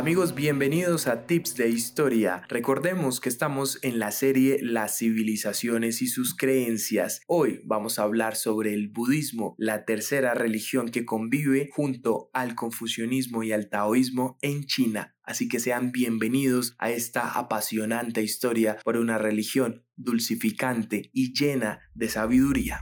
Amigos, bienvenidos a Tips de Historia. Recordemos que estamos en la serie Las civilizaciones y sus creencias. Hoy vamos a hablar sobre el budismo, la tercera religión que convive junto al confucianismo y al taoísmo en China. Así que sean bienvenidos a esta apasionante historia por una religión dulcificante y llena de sabiduría.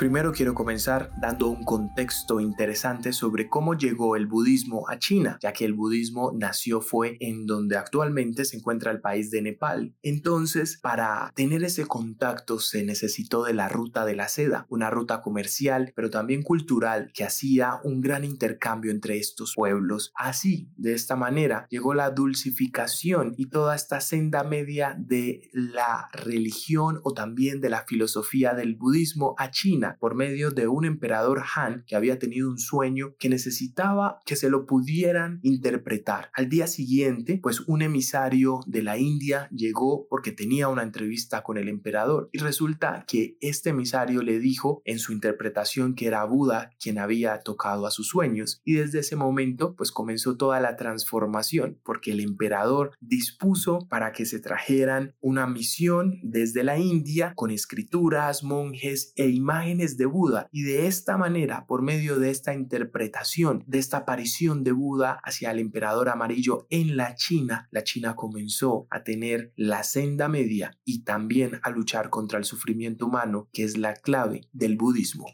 Primero quiero comenzar dando un contexto interesante sobre cómo llegó el budismo a China, ya que el budismo nació fue en donde actualmente se encuentra el país de Nepal. Entonces, para tener ese contacto se necesitó de la ruta de la seda, una ruta comercial, pero también cultural que hacía un gran intercambio entre estos pueblos. Así, de esta manera, llegó la dulcificación y toda esta senda media de la religión o también de la filosofía del budismo a China por medio de un emperador Han que había tenido un sueño que necesitaba que se lo pudieran interpretar. Al día siguiente, pues un emisario de la India llegó porque tenía una entrevista con el emperador y resulta que este emisario le dijo en su interpretación que era Buda quien había tocado a sus sueños y desde ese momento pues comenzó toda la transformación porque el emperador dispuso para que se trajeran una misión desde la India con escrituras, monjes e imágenes de Buda y de esta manera, por medio de esta interpretación, de esta aparición de Buda hacia el emperador amarillo en la China, la China comenzó a tener la senda media y también a luchar contra el sufrimiento humano, que es la clave del budismo.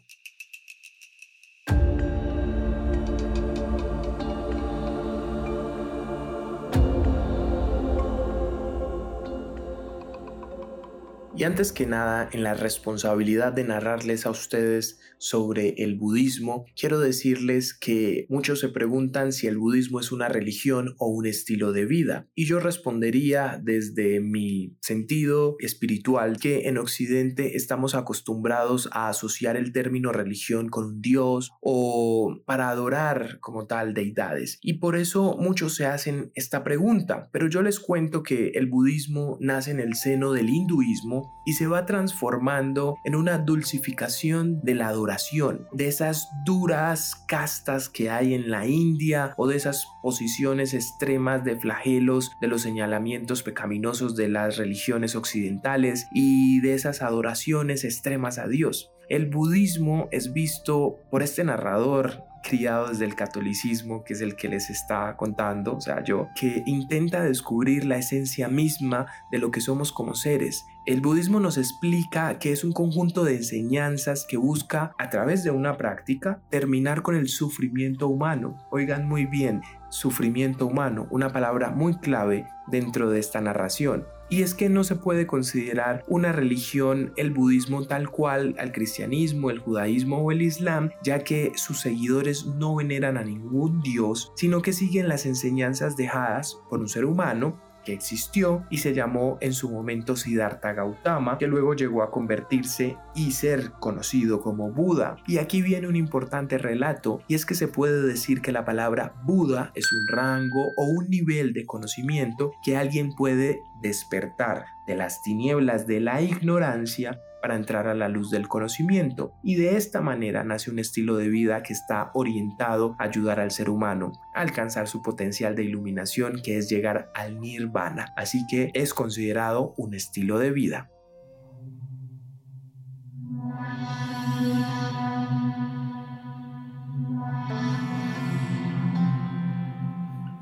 Y antes que nada, en la responsabilidad de narrarles a ustedes sobre el budismo, quiero decirles que muchos se preguntan si el budismo es una religión o un estilo de vida. Y yo respondería desde mi sentido espiritual que en Occidente estamos acostumbrados a asociar el término religión con un dios o para adorar como tal deidades. Y por eso muchos se hacen esta pregunta. Pero yo les cuento que el budismo nace en el seno del hinduismo y se va transformando en una dulcificación de la adoración, de esas duras castas que hay en la India o de esas posiciones extremas de flagelos, de los señalamientos pecaminosos de las religiones occidentales y de esas adoraciones extremas a Dios. El budismo es visto por este narrador criado desde el catolicismo, que es el que les está contando, o sea, yo, que intenta descubrir la esencia misma de lo que somos como seres. El budismo nos explica que es un conjunto de enseñanzas que busca, a través de una práctica, terminar con el sufrimiento humano. Oigan muy bien, sufrimiento humano, una palabra muy clave dentro de esta narración. Y es que no se puede considerar una religión el budismo tal cual al cristianismo, el judaísmo o el islam, ya que sus seguidores no veneran a ningún dios, sino que siguen las enseñanzas dejadas por un ser humano existió y se llamó en su momento Siddhartha Gautama, que luego llegó a convertirse y ser conocido como Buda. Y aquí viene un importante relato, y es que se puede decir que la palabra Buda es un rango o un nivel de conocimiento que alguien puede despertar de las tinieblas de la ignorancia para entrar a la luz del conocimiento y de esta manera nace un estilo de vida que está orientado a ayudar al ser humano a alcanzar su potencial de iluminación que es llegar al nirvana, así que es considerado un estilo de vida.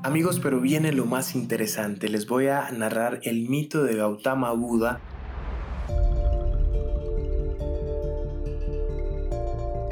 Amigos, pero viene lo más interesante. Les voy a narrar el mito de Gautama Buda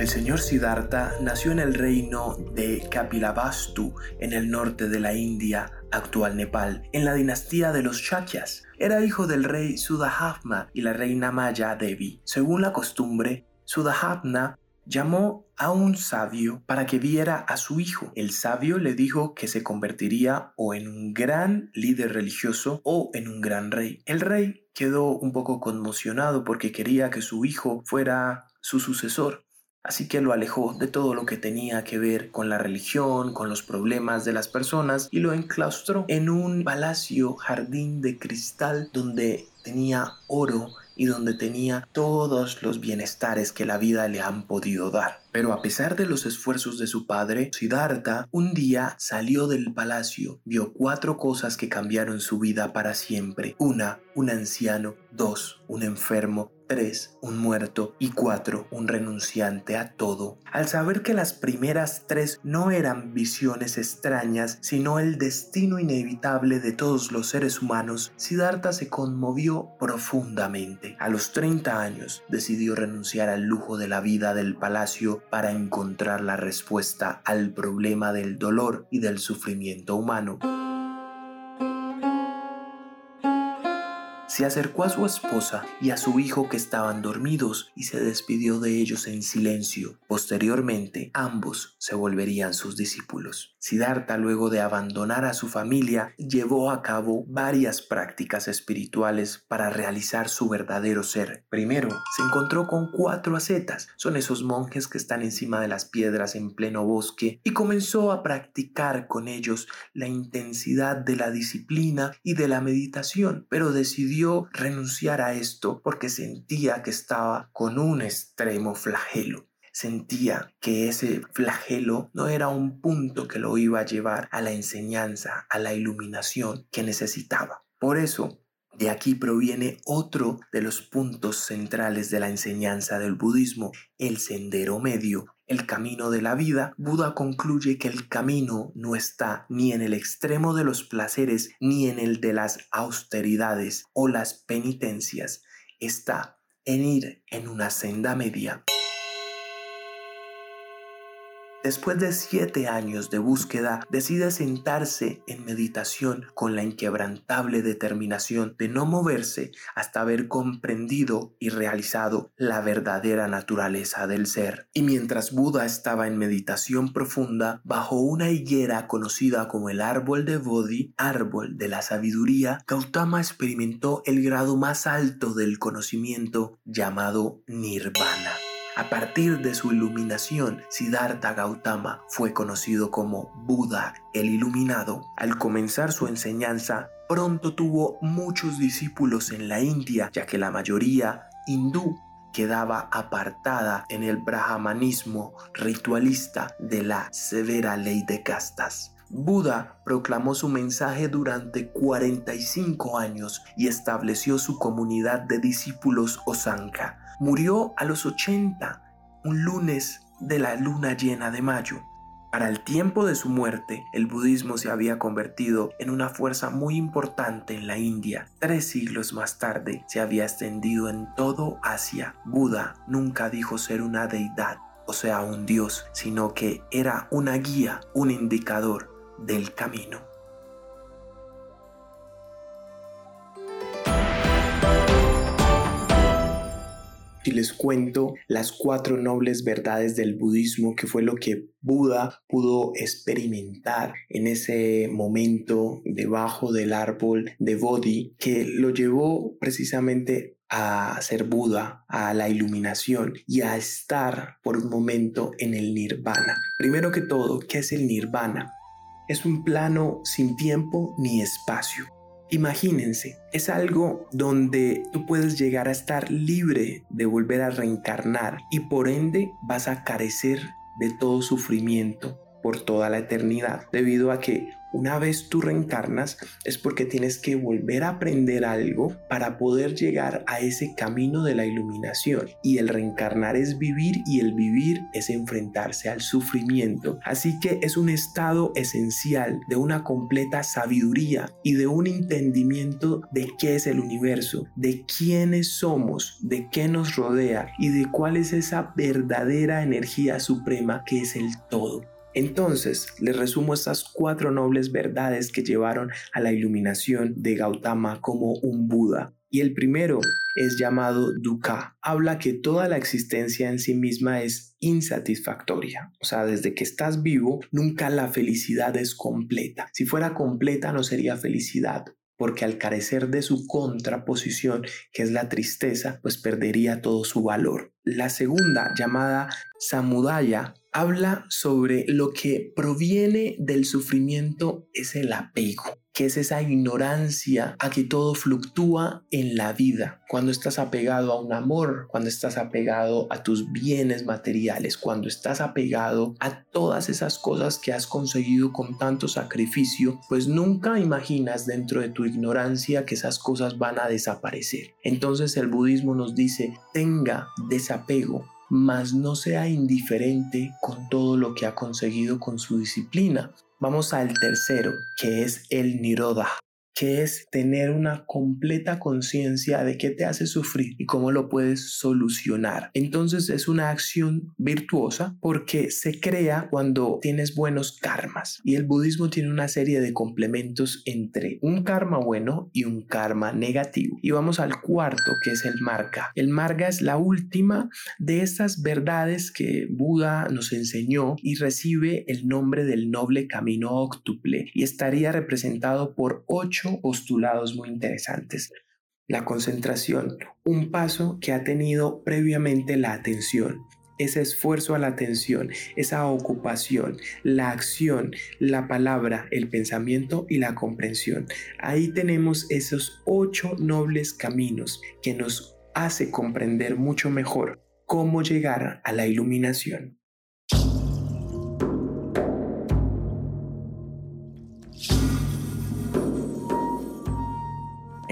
El señor Siddhartha nació en el reino de Kapilavastu, en el norte de la India, actual Nepal, en la dinastía de los Shakyas. Era hijo del rey Sudahavna y la reina Maya Devi. Según la costumbre, Sudahavna llamó a un sabio para que viera a su hijo. El sabio le dijo que se convertiría o en un gran líder religioso o en un gran rey. El rey quedó un poco conmocionado porque quería que su hijo fuera su sucesor. Así que lo alejó de todo lo que tenía que ver con la religión, con los problemas de las personas y lo enclaustró en un palacio jardín de cristal donde tenía oro y donde tenía todos los bienestares que la vida le han podido dar. Pero a pesar de los esfuerzos de su padre, Siddhartha un día salió del palacio, vio cuatro cosas que cambiaron su vida para siempre. Una, un anciano. Dos, un enfermo. 3. Un muerto. Y 4. Un renunciante a todo. Al saber que las primeras tres no eran visiones extrañas, sino el destino inevitable de todos los seres humanos, Siddhartha se conmovió profundamente. A los 30 años decidió renunciar al lujo de la vida del palacio para encontrar la respuesta al problema del dolor y del sufrimiento humano. Se acercó a su esposa y a su hijo que estaban dormidos y se despidió de ellos en silencio. Posteriormente, ambos se volverían sus discípulos. Siddhartha, luego de abandonar a su familia, llevó a cabo varias prácticas espirituales para realizar su verdadero ser. Primero, se encontró con cuatro ascetas, son esos monjes que están encima de las piedras en pleno bosque, y comenzó a practicar con ellos la intensidad de la disciplina y de la meditación, pero decidió renunciar a esto porque sentía que estaba con un extremo flagelo. Sentía que ese flagelo no era un punto que lo iba a llevar a la enseñanza, a la iluminación que necesitaba. Por eso, de aquí proviene otro de los puntos centrales de la enseñanza del budismo, el sendero medio, el camino de la vida, Buda concluye que el camino no está ni en el extremo de los placeres ni en el de las austeridades o las penitencias, está en ir en una senda media. Después de siete años de búsqueda, decide sentarse en meditación con la inquebrantable determinación de no moverse hasta haber comprendido y realizado la verdadera naturaleza del ser. Y mientras Buda estaba en meditación profunda, bajo una higuera conocida como el árbol de Bodhi, árbol de la sabiduría, Gautama experimentó el grado más alto del conocimiento llamado Nirvana. A partir de su iluminación, Siddhartha Gautama fue conocido como Buda el Iluminado. Al comenzar su enseñanza, pronto tuvo muchos discípulos en la India, ya que la mayoría hindú quedaba apartada en el brahmanismo ritualista de la severa ley de castas. Buda proclamó su mensaje durante 45 años y estableció su comunidad de discípulos Osanka. Murió a los 80, un lunes de la luna llena de mayo. Para el tiempo de su muerte, el budismo se había convertido en una fuerza muy importante en la India. Tres siglos más tarde se había extendido en todo Asia. Buda nunca dijo ser una deidad, o sea, un dios, sino que era una guía, un indicador del camino. Les cuento las cuatro nobles verdades del budismo, que fue lo que Buda pudo experimentar en ese momento debajo del árbol de Bodhi, que lo llevó precisamente a ser Buda, a la iluminación y a estar por un momento en el nirvana. Primero que todo, ¿qué es el nirvana? Es un plano sin tiempo ni espacio. Imagínense, es algo donde tú puedes llegar a estar libre de volver a reencarnar y por ende vas a carecer de todo sufrimiento por toda la eternidad, debido a que una vez tú reencarnas es porque tienes que volver a aprender algo para poder llegar a ese camino de la iluminación. Y el reencarnar es vivir y el vivir es enfrentarse al sufrimiento. Así que es un estado esencial de una completa sabiduría y de un entendimiento de qué es el universo, de quiénes somos, de qué nos rodea y de cuál es esa verdadera energía suprema que es el todo. Entonces, les resumo estas cuatro nobles verdades que llevaron a la iluminación de Gautama como un Buda. Y el primero es llamado dukkha. Habla que toda la existencia en sí misma es insatisfactoria. O sea, desde que estás vivo, nunca la felicidad es completa. Si fuera completa, no sería felicidad. porque al carecer de su contraposición, que es la tristeza, pues perdería todo su valor. La segunda, llamada Samudaya, habla sobre lo que proviene del sufrimiento es el apego que es esa ignorancia a que todo fluctúa en la vida. Cuando estás apegado a un amor, cuando estás apegado a tus bienes materiales, cuando estás apegado a todas esas cosas que has conseguido con tanto sacrificio, pues nunca imaginas dentro de tu ignorancia que esas cosas van a desaparecer. Entonces el budismo nos dice, tenga desapego, mas no sea indiferente con todo lo que ha conseguido con su disciplina. Vamos al tercero, que es el Niroda que es tener una completa conciencia de qué te hace sufrir y cómo lo puedes solucionar. Entonces es una acción virtuosa porque se crea cuando tienes buenos karmas y el budismo tiene una serie de complementos entre un karma bueno y un karma negativo. Y vamos al cuarto que es el marga. El marga es la última de estas verdades que Buda nos enseñó y recibe el nombre del noble camino óctuple y estaría representado por ocho postulados muy interesantes. La concentración, un paso que ha tenido previamente la atención, ese esfuerzo a la atención, esa ocupación, la acción, la palabra, el pensamiento y la comprensión. Ahí tenemos esos ocho nobles caminos que nos hace comprender mucho mejor cómo llegar a la iluminación.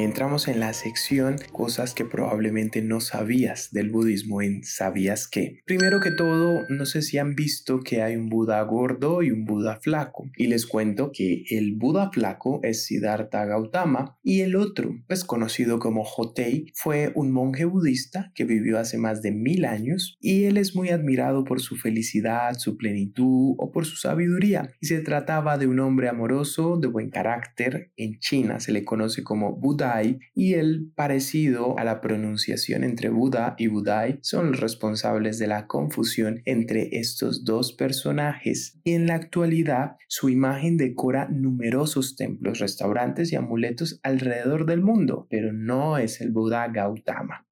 Entramos en la sección cosas que probablemente no sabías del budismo en ¿Sabías qué? Primero que todo, no sé si han visto que hay un Buda gordo y un Buda flaco. Y les cuento que el Buda flaco es Siddhartha Gautama y el otro, pues conocido como Hotei, fue un monje budista que vivió hace más de mil años y él es muy admirado por su felicidad, su plenitud o por su sabiduría. Y se trataba de un hombre amoroso, de buen carácter. En China se le conoce como Buda y el parecido a la pronunciación entre Buda y Budai son los responsables de la confusión entre estos dos personajes. En la actualidad su imagen decora numerosos templos, restaurantes y amuletos alrededor del mundo, pero no es el Buda Gautama.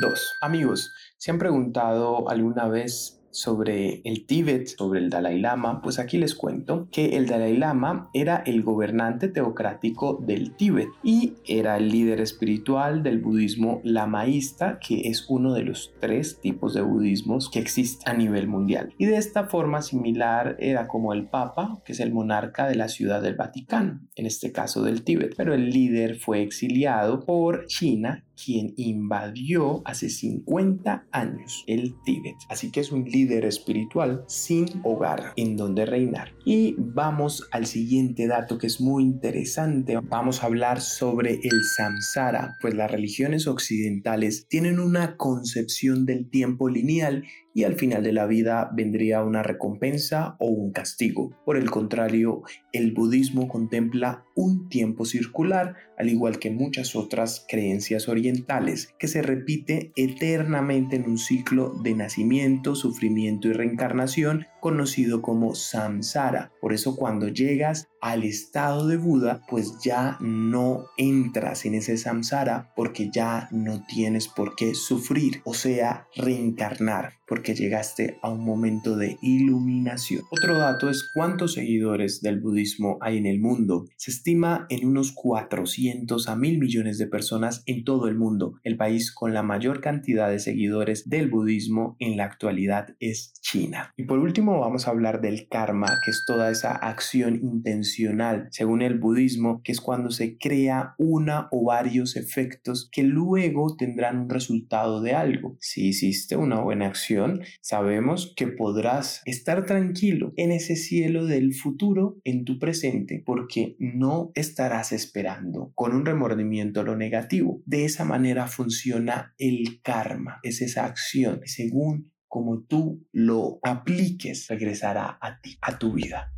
2. Amigos, ¿se han preguntado alguna vez sobre el Tíbet, sobre el Dalai Lama, pues aquí les cuento que el Dalai Lama era el gobernante teocrático del Tíbet y era el líder espiritual del budismo lamaísta, que es uno de los tres tipos de budismos que existen a nivel mundial. Y de esta forma similar era como el Papa, que es el monarca de la ciudad del Vaticano, en este caso del Tíbet, pero el líder fue exiliado por China quien invadió hace 50 años el Tíbet. Así que es un líder espiritual sin hogar en donde reinar. Y vamos al siguiente dato que es muy interesante. Vamos a hablar sobre el samsara, pues las religiones occidentales tienen una concepción del tiempo lineal y al final de la vida vendría una recompensa o un castigo. Por el contrario, el budismo contempla un tiempo circular, al igual que muchas otras creencias orientales, que se repite eternamente en un ciclo de nacimiento, sufrimiento y reencarnación conocido como samsara. Por eso cuando llegas al estado de Buda, pues ya no entras en ese samsara porque ya no tienes por qué sufrir, o sea, reencarnar, porque llegaste a un momento de iluminación. Otro dato es cuántos seguidores del budismo hay en el mundo. Se estima en unos 400 a mil millones de personas en todo el mundo. El país con la mayor cantidad de seguidores del budismo en la actualidad es China. Y por último vamos a hablar del karma, que es toda esa acción intencional, según el budismo, que es cuando se crea una o varios efectos que luego tendrán un resultado de algo. Si hiciste una buena acción, sabemos que podrás estar tranquilo en ese cielo del futuro en tu presente, porque no estarás esperando con un remordimiento lo negativo. De esa manera funciona el karma, es esa acción según como tú lo apliques, regresará a ti, a tu vida.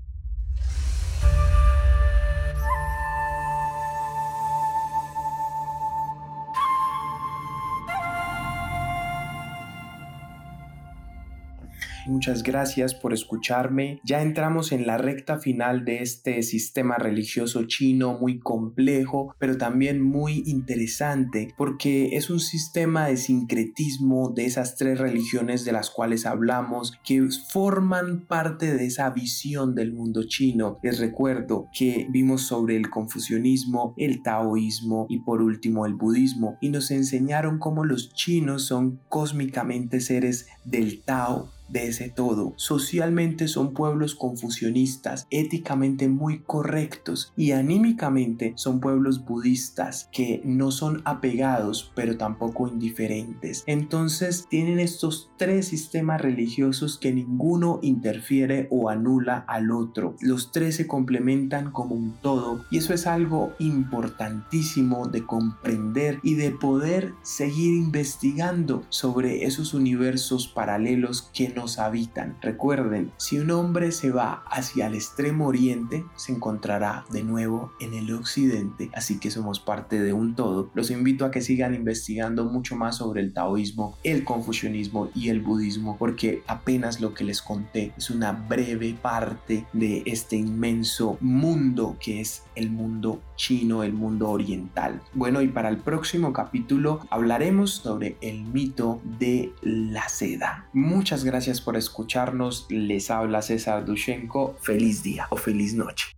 Muchas gracias por escucharme. Ya entramos en la recta final de este sistema religioso chino muy complejo, pero también muy interesante porque es un sistema de sincretismo de esas tres religiones de las cuales hablamos que forman parte de esa visión del mundo chino. Les recuerdo que vimos sobre el confucianismo, el taoísmo y por último el budismo y nos enseñaron cómo los chinos son cósmicamente seres del Tao de ese todo. Socialmente son pueblos confusionistas, éticamente muy correctos y anímicamente son pueblos budistas que no son apegados pero tampoco indiferentes. Entonces tienen estos tres sistemas religiosos que ninguno interfiere o anula al otro. Los tres se complementan como un todo y eso es algo importantísimo de comprender y de poder seguir investigando sobre esos universos paralelos que no habitan. Recuerden, si un hombre se va hacia el extremo oriente, se encontrará de nuevo en el occidente, así que somos parte de un todo. Los invito a que sigan investigando mucho más sobre el taoísmo, el confucianismo y el budismo, porque apenas lo que les conté es una breve parte de este inmenso mundo que es el mundo chino, el mundo oriental. Bueno, y para el próximo capítulo hablaremos sobre el mito de la seda. Muchas por escucharnos. Les habla César Dushenko. Feliz día o feliz noche.